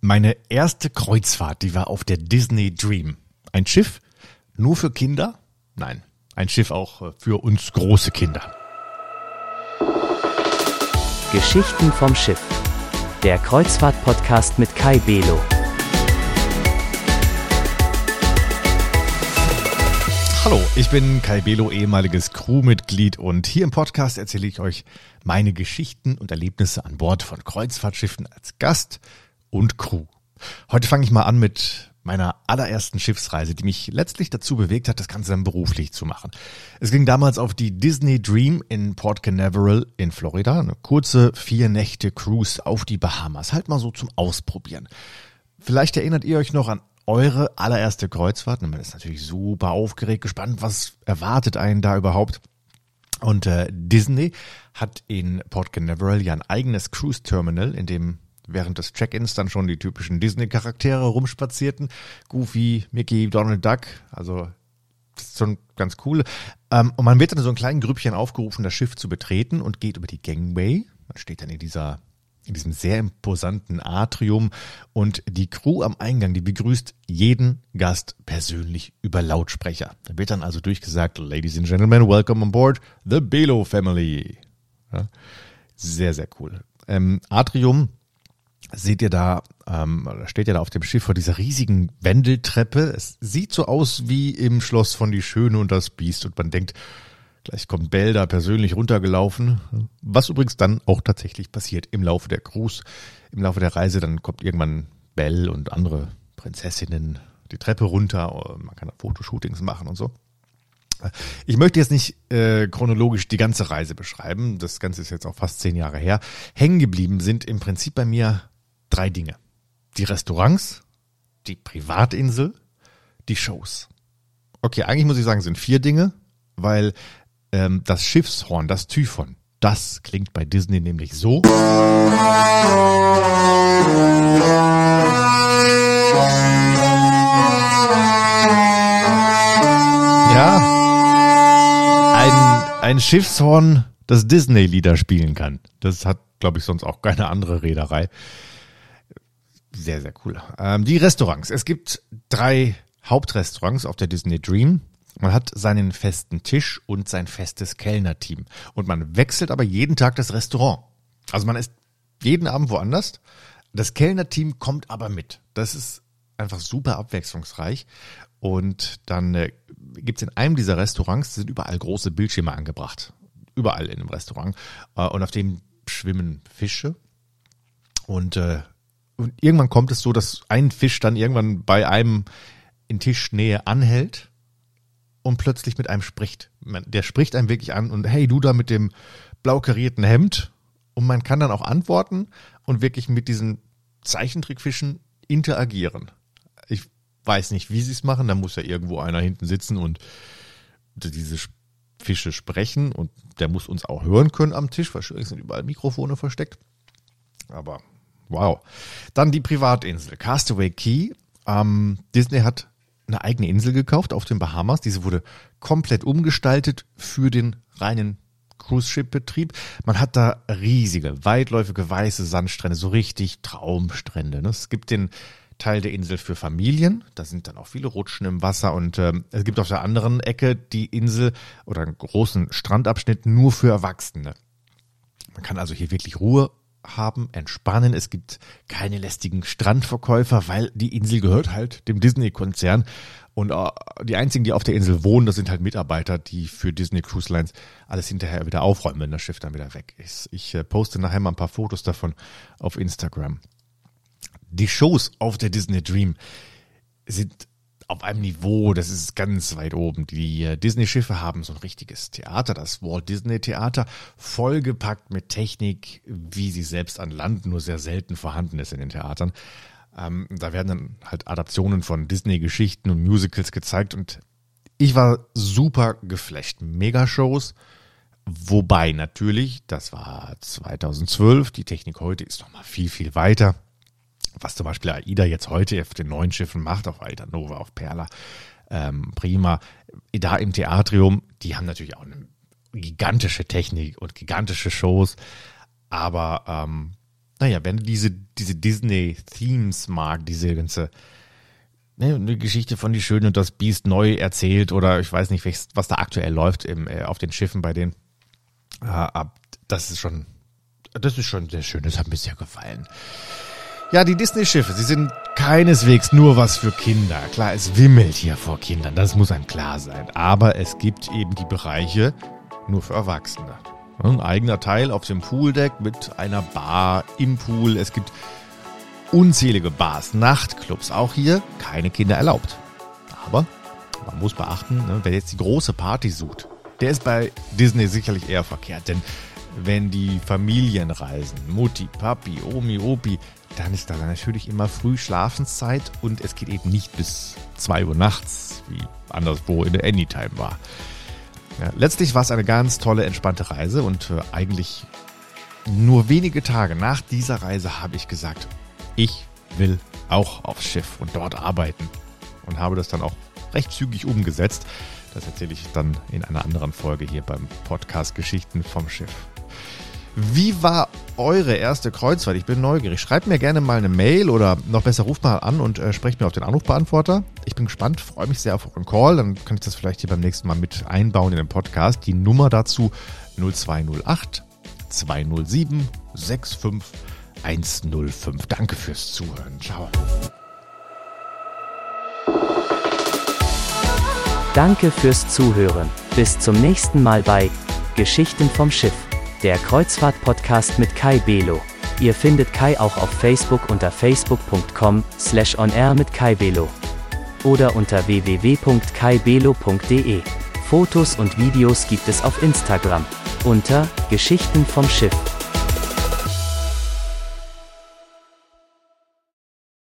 Meine erste Kreuzfahrt, die war auf der Disney Dream. Ein Schiff nur für Kinder? Nein, ein Schiff auch äh, für uns große Kinder. Geschichten vom Schiff. Der Kreuzfahrt-Podcast mit Kai Belo. Hallo, ich bin Kai Belo, ehemaliges Crewmitglied und hier im Podcast erzähle ich euch meine Geschichten und Erlebnisse an Bord von Kreuzfahrtschiffen als Gast und Crew. Heute fange ich mal an mit meiner allerersten Schiffsreise, die mich letztlich dazu bewegt hat, das Ganze dann beruflich zu machen. Es ging damals auf die Disney Dream in Port Canaveral in Florida, eine kurze vier Nächte Cruise auf die Bahamas, halt mal so zum Ausprobieren. Vielleicht erinnert ihr euch noch an eure allererste Kreuzfahrt. Man ist natürlich super aufgeregt, gespannt, was erwartet einen da überhaupt. Und äh, Disney hat in Port Canaveral ja ein eigenes Cruise Terminal, in dem während des Check-ins dann schon die typischen Disney-Charaktere rumspazierten. Goofy, Mickey, Donald Duck, also das ist schon ganz cool. Ähm, und man wird dann in so ein kleinen Grüppchen aufgerufen, das Schiff zu betreten und geht über die Gangway. Man steht dann in dieser in diesem sehr imposanten Atrium und die Crew am Eingang, die begrüßt jeden Gast persönlich über Lautsprecher. Da wird dann also durchgesagt, Ladies and Gentlemen, welcome on board the Belo Family. Ja, sehr, sehr cool. Ähm, Atrium seht ihr da, ähm, steht ihr da auf dem Schiff vor dieser riesigen Wendeltreppe. Es sieht so aus wie im Schloss von Die Schöne und das Biest und man denkt, gleich kommt Bell da persönlich runtergelaufen. Was übrigens dann auch tatsächlich passiert im Laufe der Cruise, im Laufe der Reise. Dann kommt irgendwann Bell und andere Prinzessinnen die Treppe runter. Man kann Fotoshootings machen und so. Ich möchte jetzt nicht äh, chronologisch die ganze Reise beschreiben. Das Ganze ist jetzt auch fast zehn Jahre her. Hängen geblieben sind im Prinzip bei mir drei Dinge. Die Restaurants, die Privatinsel, die Shows. Okay, eigentlich muss ich sagen, sind vier Dinge, weil ähm, das Schiffshorn, das Typhon, das klingt bei Disney nämlich so. Ja, ein, ein Schiffshorn, das Disney-Lieder spielen kann. Das hat, glaube ich, sonst auch keine andere Reederei. Sehr, sehr cool. Ähm, die Restaurants. Es gibt drei Hauptrestaurants auf der Disney Dream. Man hat seinen festen Tisch und sein festes Kellnerteam. Und man wechselt aber jeden Tag das Restaurant. Also man ist jeden Abend woanders. Das Kellnerteam kommt aber mit. Das ist einfach super abwechslungsreich. Und dann äh, gibt es in einem dieser Restaurants, sind überall große Bildschirme angebracht. Überall in einem Restaurant. Äh, und auf dem schwimmen Fische. Und, äh, und irgendwann kommt es so, dass ein Fisch dann irgendwann bei einem in Tischnähe anhält und plötzlich mit einem spricht. Der spricht einem wirklich an und hey, du da mit dem blau karierten Hemd. Und man kann dann auch antworten und wirklich mit diesen Zeichentrickfischen interagieren. Ich weiß nicht, wie sie es machen. Da muss ja irgendwo einer hinten sitzen und diese Fische sprechen und der muss uns auch hören können am Tisch. Wahrscheinlich sind überall Mikrofone versteckt. Aber wow. Dann die Privatinsel. Castaway Key. Ähm, Disney hat eine eigene Insel gekauft auf den Bahamas. Diese wurde komplett umgestaltet für den reinen Cruise-Ship-Betrieb. Man hat da riesige, weitläufige weiße Sandstrände, so richtig Traumstrände. Ne? Es gibt den Teil der Insel für Familien. Da sind dann auch viele Rutschen im Wasser und ähm, es gibt auf der anderen Ecke die Insel oder einen großen Strandabschnitt nur für Erwachsene. Man kann also hier wirklich Ruhe haben, entspannen. Es gibt keine lästigen Strandverkäufer, weil die Insel gehört halt dem Disney-Konzern. Und äh, die einzigen, die auf der Insel wohnen, das sind halt Mitarbeiter, die für Disney Cruise Lines alles hinterher wieder aufräumen, wenn das Schiff dann wieder weg ist. Ich äh, poste nachher mal ein paar Fotos davon auf Instagram. Die Shows auf der Disney Dream sind auf einem Niveau, das ist ganz weit oben. Die Disney-Schiffe haben so ein richtiges Theater, das Walt Disney Theater, vollgepackt mit Technik, wie sie selbst an Land nur sehr selten vorhanden ist in den Theatern. Ähm, da werden dann halt Adaptionen von Disney-Geschichten und Musicals gezeigt und ich war super geflasht. Megashows. Wobei natürlich, das war 2012, die Technik heute ist noch mal viel, viel weiter was zum Beispiel AIDA jetzt heute auf den neuen Schiffen macht, auf AIDA Nova, auf Perla, ähm, Prima, da im Theatrium, die haben natürlich auch eine gigantische Technik und gigantische Shows, aber ähm, naja, wenn du diese, diese Disney-Themes mag, diese ganze ne, eine Geschichte von Die Schöne und das Biest neu erzählt oder ich weiß nicht, was da aktuell läuft im, äh, auf den Schiffen bei denen. Äh, das ist schon, das ist schon sehr schön, das hat mir sehr gefallen. Ja, die Disney-Schiffe, sie sind keineswegs nur was für Kinder. Klar, es wimmelt hier vor Kindern, das muss einem klar sein. Aber es gibt eben die Bereiche nur für Erwachsene. Ein eigener Teil auf dem Pooldeck mit einer Bar im Pool. Es gibt unzählige Bars, Nachtclubs. Auch hier keine Kinder erlaubt. Aber man muss beachten, ne, wer jetzt die große Party sucht, der ist bei Disney sicherlich eher verkehrt. Denn wenn die Familien reisen, Mutti, Papi, Omi, Opi, dann ist da natürlich immer früh Schlafenszeit und es geht eben nicht bis 2 Uhr nachts, wie anderswo in der Anytime war. Ja, letztlich war es eine ganz tolle, entspannte Reise und äh, eigentlich nur wenige Tage nach dieser Reise habe ich gesagt, ich will auch aufs Schiff und dort arbeiten und habe das dann auch recht zügig umgesetzt. Das erzähle ich dann in einer anderen Folge hier beim Podcast Geschichten vom Schiff. Wie war eure erste Kreuzfahrt? Ich bin neugierig. Schreibt mir gerne mal eine Mail oder noch besser ruft mal an und äh, sprecht mir auf den Anrufbeantworter. Ich bin gespannt, freue mich sehr auf euren Call. Dann kann ich das vielleicht hier beim nächsten Mal mit einbauen in den Podcast. Die Nummer dazu 0208 207 65105. Danke fürs Zuhören. Ciao. Danke fürs Zuhören. Bis zum nächsten Mal bei Geschichten vom Schiff der Kreuzfahrt-Podcast mit Kai Belo. Ihr findet Kai auch auf Facebook unter facebook.com slash onair mit Kai Belo. Oder unter www.kaibelo.de. Fotos und Videos gibt es auf Instagram unter Geschichten vom Schiff.